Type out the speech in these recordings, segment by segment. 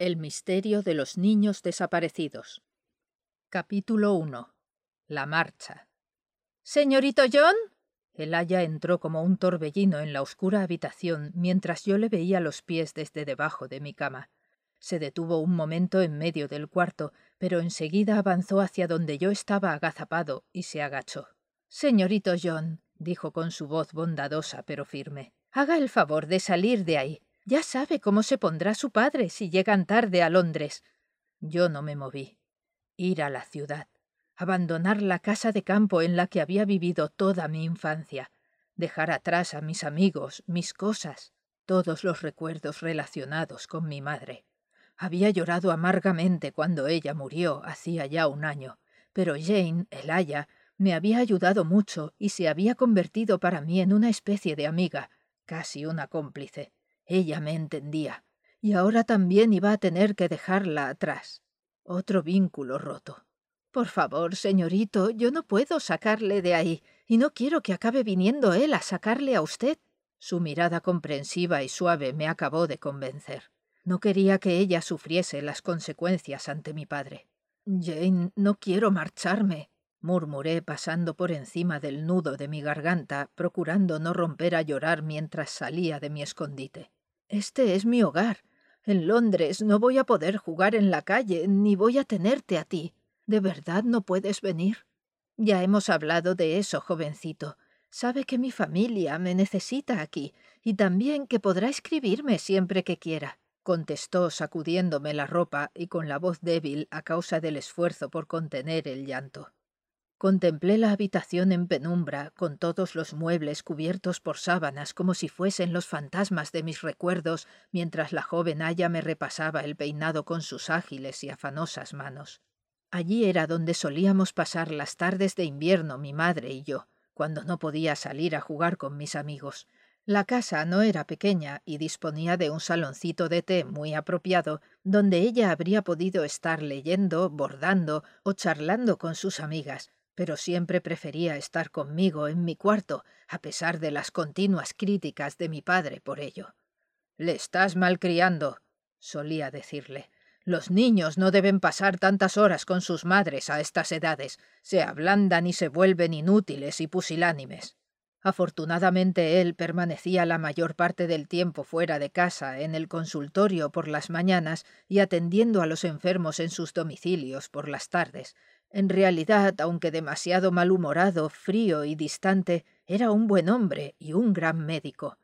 El misterio de los niños desaparecidos. Capítulo 1. La marcha. Señorito John. El aya entró como un torbellino en la oscura habitación mientras yo le veía los pies desde debajo de mi cama. Se detuvo un momento en medio del cuarto, pero enseguida avanzó hacia donde yo estaba agazapado y se agachó. Señorito John, dijo con su voz bondadosa pero firme, haga el favor de salir de ahí. Ya sabe cómo se pondrá su padre si llegan tarde a Londres. Yo no me moví. Ir a la ciudad. Abandonar la casa de campo en la que había vivido toda mi infancia. Dejar atrás a mis amigos, mis cosas, todos los recuerdos relacionados con mi madre. Había llorado amargamente cuando ella murió hacía ya un año, pero Jane, el aya, me había ayudado mucho y se había convertido para mí en una especie de amiga, casi una cómplice. Ella me entendía, y ahora también iba a tener que dejarla atrás. Otro vínculo roto. Por favor, señorito, yo no puedo sacarle de ahí, y no quiero que acabe viniendo él a sacarle a usted. Su mirada comprensiva y suave me acabó de convencer. No quería que ella sufriese las consecuencias ante mi padre. Jane, no quiero marcharme, murmuré pasando por encima del nudo de mi garganta, procurando no romper a llorar mientras salía de mi escondite. Este es mi hogar. En Londres no voy a poder jugar en la calle, ni voy a tenerte a ti. ¿De verdad no puedes venir? Ya hemos hablado de eso, jovencito. Sabe que mi familia me necesita aquí, y también que podrá escribirme siempre que quiera, contestó sacudiéndome la ropa y con la voz débil a causa del esfuerzo por contener el llanto. Contemplé la habitación en penumbra, con todos los muebles cubiertos por sábanas como si fuesen los fantasmas de mis recuerdos, mientras la joven Aya me repasaba el peinado con sus ágiles y afanosas manos. Allí era donde solíamos pasar las tardes de invierno mi madre y yo, cuando no podía salir a jugar con mis amigos. La casa no era pequeña y disponía de un saloncito de té muy apropiado, donde ella habría podido estar leyendo, bordando o charlando con sus amigas, pero siempre prefería estar conmigo en mi cuarto, a pesar de las continuas críticas de mi padre por ello. Le estás malcriando, solía decirle. Los niños no deben pasar tantas horas con sus madres a estas edades. Se ablandan y se vuelven inútiles y pusilánimes. Afortunadamente él permanecía la mayor parte del tiempo fuera de casa, en el consultorio por las mañanas y atendiendo a los enfermos en sus domicilios por las tardes, en realidad, aunque demasiado malhumorado, frío y distante, era un buen hombre y un gran médico.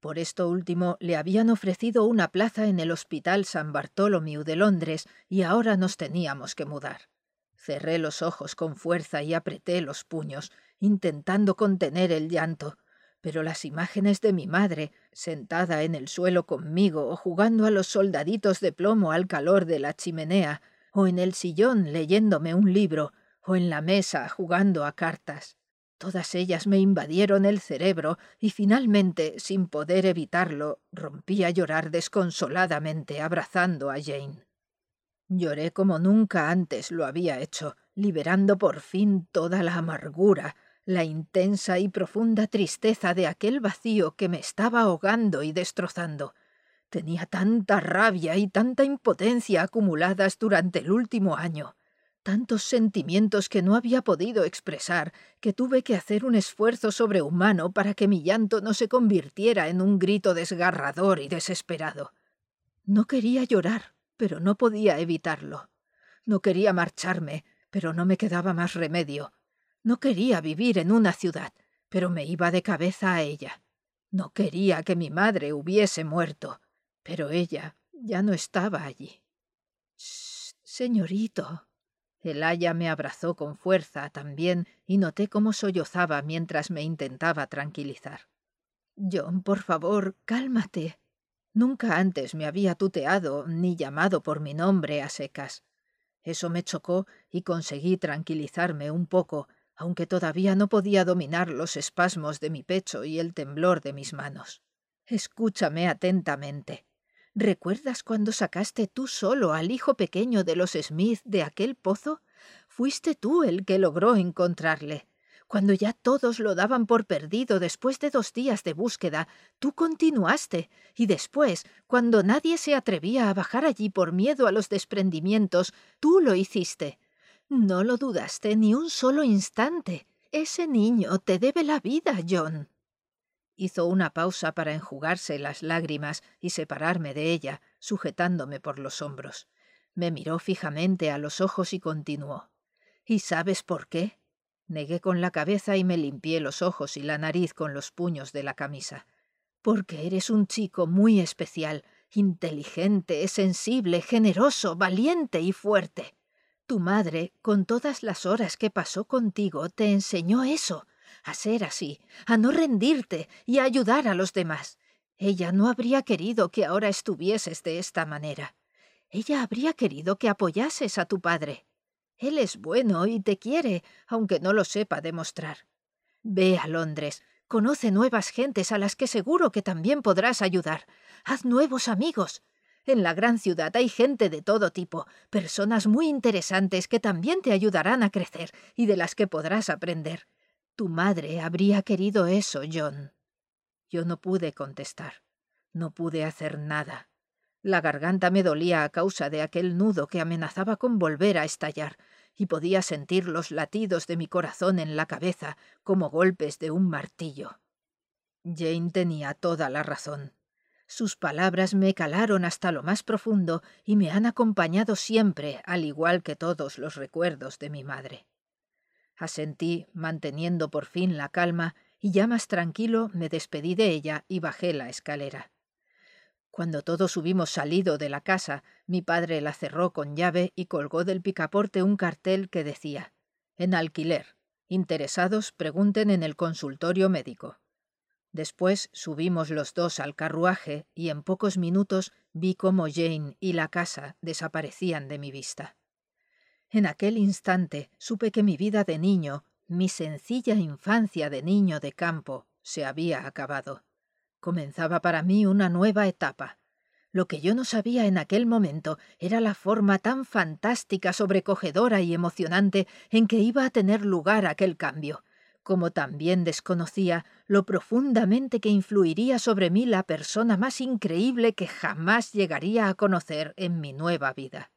Por esto último le habían ofrecido una plaza en el Hospital San Bartholomew de Londres y ahora nos teníamos que mudar. Cerré los ojos con fuerza y apreté los puños, intentando contener el llanto, pero las imágenes de mi madre, sentada en el suelo conmigo o jugando a los soldaditos de plomo al calor de la chimenea, o en el sillón leyéndome un libro, o en la mesa jugando a cartas. Todas ellas me invadieron el cerebro y finalmente, sin poder evitarlo, rompí a llorar desconsoladamente abrazando a Jane. Lloré como nunca antes lo había hecho, liberando por fin toda la amargura, la intensa y profunda tristeza de aquel vacío que me estaba ahogando y destrozando. Tenía tanta rabia y tanta impotencia acumuladas durante el último año, tantos sentimientos que no había podido expresar, que tuve que hacer un esfuerzo sobrehumano para que mi llanto no se convirtiera en un grito desgarrador y desesperado. No quería llorar, pero no podía evitarlo. No quería marcharme, pero no me quedaba más remedio. No quería vivir en una ciudad, pero me iba de cabeza a ella. No quería que mi madre hubiese muerto, pero ella ya no estaba allí. Señorito. El aya me abrazó con fuerza también y noté cómo sollozaba mientras me intentaba tranquilizar. John, por favor, cálmate. Nunca antes me había tuteado ni llamado por mi nombre a secas. Eso me chocó y conseguí tranquilizarme un poco, aunque todavía no podía dominar los espasmos de mi pecho y el temblor de mis manos. Escúchame atentamente. ¿Recuerdas cuando sacaste tú solo al hijo pequeño de los Smith de aquel pozo? Fuiste tú el que logró encontrarle. Cuando ya todos lo daban por perdido después de dos días de búsqueda, tú continuaste, y después, cuando nadie se atrevía a bajar allí por miedo a los desprendimientos, tú lo hiciste. No lo dudaste ni un solo instante. Ese niño te debe la vida, John. Hizo una pausa para enjugarse las lágrimas y separarme de ella, sujetándome por los hombros. Me miró fijamente a los ojos y continuó. ¿Y sabes por qué? Negué con la cabeza y me limpié los ojos y la nariz con los puños de la camisa. Porque eres un chico muy especial, inteligente, sensible, generoso, valiente y fuerte. Tu madre, con todas las horas que pasó contigo, te enseñó eso, a ser así, a no rendirte y a ayudar a los demás. Ella no habría querido que ahora estuvieses de esta manera. Ella habría querido que apoyases a tu padre. Él es bueno y te quiere, aunque no lo sepa demostrar. Ve a Londres, conoce nuevas gentes a las que seguro que también podrás ayudar. Haz nuevos amigos. En la gran ciudad hay gente de todo tipo, personas muy interesantes que también te ayudarán a crecer y de las que podrás aprender. Tu madre habría querido eso, John. Yo no pude contestar. No pude hacer nada. La garganta me dolía a causa de aquel nudo que amenazaba con volver a estallar, y podía sentir los latidos de mi corazón en la cabeza como golpes de un martillo. Jane tenía toda la razón. Sus palabras me calaron hasta lo más profundo y me han acompañado siempre, al igual que todos los recuerdos de mi madre. Asentí, manteniendo por fin la calma, y ya más tranquilo me despedí de ella y bajé la escalera. Cuando todos hubimos salido de la casa, mi padre la cerró con llave y colgó del picaporte un cartel que decía En alquiler. Interesados pregunten en el consultorio médico. Después subimos los dos al carruaje y en pocos minutos vi cómo Jane y la casa desaparecían de mi vista. En aquel instante supe que mi vida de niño, mi sencilla infancia de niño de campo, se había acabado. Comenzaba para mí una nueva etapa. Lo que yo no sabía en aquel momento era la forma tan fantástica, sobrecogedora y emocionante en que iba a tener lugar aquel cambio, como también desconocía lo profundamente que influiría sobre mí la persona más increíble que jamás llegaría a conocer en mi nueva vida.